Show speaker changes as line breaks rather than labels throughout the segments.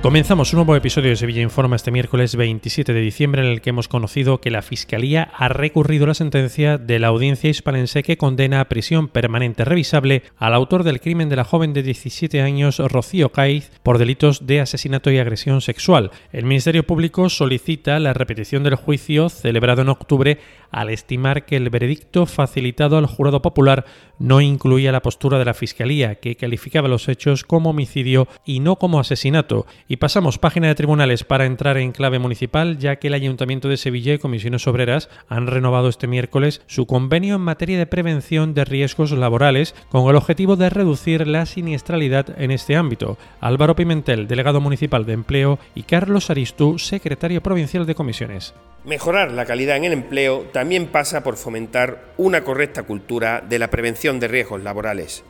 Comenzamos un nuevo episodio de Sevilla Informa este miércoles 27 de diciembre en el que hemos conocido que la Fiscalía ha recurrido la sentencia de la audiencia hispalense que condena a prisión permanente revisable al autor del crimen de la joven de 17 años Rocío Caiz por delitos de asesinato y agresión sexual. El Ministerio Público solicita la repetición del juicio celebrado en octubre al estimar que el veredicto facilitado al jurado popular no incluía la postura de la Fiscalía, que calificaba los hechos como homicidio y no como asesinato. Y pasamos página de tribunales para entrar en clave municipal, ya que el Ayuntamiento de Sevilla y Comisiones Obreras han renovado este miércoles su convenio en materia de prevención de riesgos laborales con el objetivo de reducir la siniestralidad en este ámbito. Álvaro Pimentel, delegado municipal de empleo, y Carlos Aristú, secretario provincial de comisiones.
Mejorar la calidad en el empleo también pasa por fomentar una correcta cultura de la prevención de riesgos laborales.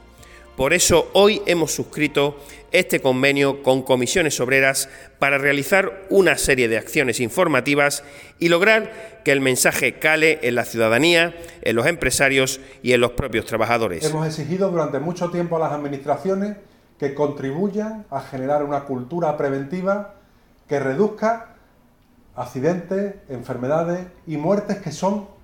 Por eso hoy hemos suscrito este convenio con comisiones obreras para realizar una serie de acciones informativas y lograr que el mensaje cale en la ciudadanía, en los empresarios y en los propios trabajadores.
Hemos exigido durante mucho tiempo a las administraciones que contribuyan a generar una cultura preventiva que reduzca accidentes, enfermedades y muertes que son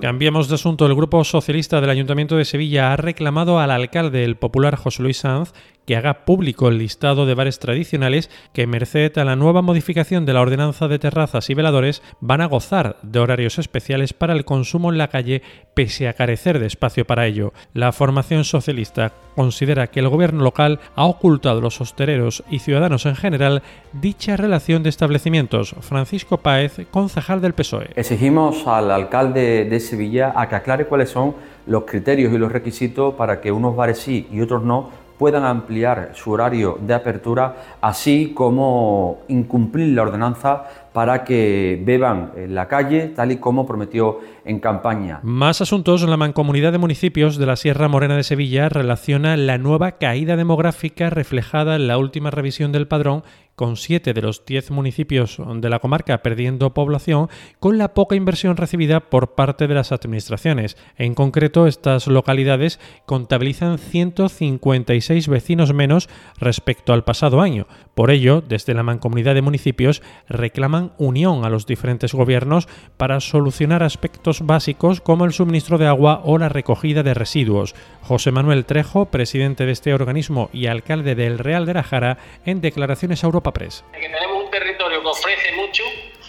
Cambiamos de asunto. El Grupo Socialista del Ayuntamiento de Sevilla ha reclamado al alcalde, el popular José Luis Sanz, que haga público el listado de bares tradicionales que, merced a la nueva modificación de la ordenanza de terrazas y veladores, van a gozar de horarios especiales para el consumo en la calle, pese a carecer de espacio para ello. La formación socialista considera que el gobierno local ha ocultado a los hosteleros y ciudadanos en general dicha relación de establecimientos. Francisco Páez, concejal del PSOE.
Exigimos al alcalde de Sevilla a que aclare cuáles son los criterios y los requisitos para que unos bares sí y otros no puedan ampliar su horario de apertura, así como incumplir la ordenanza para que beban en la calle, tal y como prometió en campaña.
Más asuntos. La Mancomunidad de Municipios de la Sierra Morena de Sevilla relaciona la nueva caída demográfica reflejada en la última revisión del padrón con siete de los diez municipios de la comarca perdiendo población, con la poca inversión recibida por parte de las administraciones. En concreto, estas localidades contabilizan 156 vecinos menos respecto al pasado año. Por ello, desde la Mancomunidad de Municipios reclaman unión a los diferentes gobiernos para solucionar aspectos básicos como el suministro de agua o la recogida de residuos. José Manuel Trejo, presidente de este organismo y alcalde del Real de la Jara, en declaraciones a Europa
tenemos un territorio que ofrece mucho,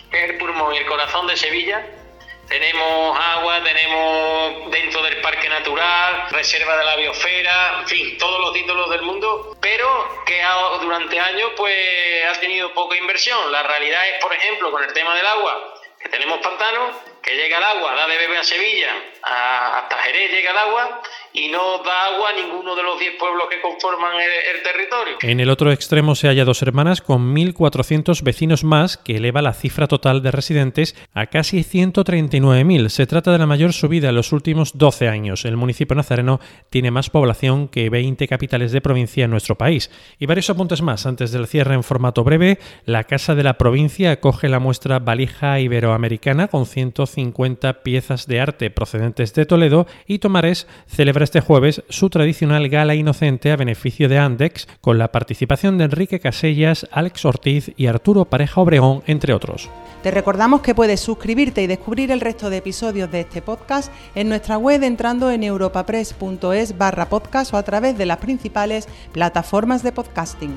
que es el pulmón y el corazón de Sevilla. Tenemos agua, tenemos parque natural, reserva de la biosfera, en fin, todos los títulos del mundo, pero que durante años pues ha tenido poca inversión. La realidad es, por ejemplo, con el tema del agua, que tenemos pantanos, que llega el agua, da de beber a Sevilla, hasta Jerez llega el agua, y no da agua a ninguno de los 10 pueblos que conforman el, territorio.
En el otro extremo se halla Dos Hermanas con 1.400 vecinos más, que eleva la cifra total de residentes a casi 139.000. Se trata de la mayor subida en los últimos 12 años. El municipio nazareno tiene más población que 20 capitales de provincia en nuestro país. Y varios apuntes más. Antes del cierre en formato breve, la Casa de la Provincia acoge la muestra Valija Iberoamericana con 150 piezas de arte procedentes de Toledo y Tomares celebra este jueves su tradicional gala inocente a beneficio de Andex, con la participación de Enrique Casellas, Alex Ortiz y Arturo Pareja Obregón, entre otros.
Te recordamos que puedes suscribirte y descubrir el resto de episodios de este podcast en nuestra web entrando en europapress.es barra podcast o a través de las principales plataformas de podcasting.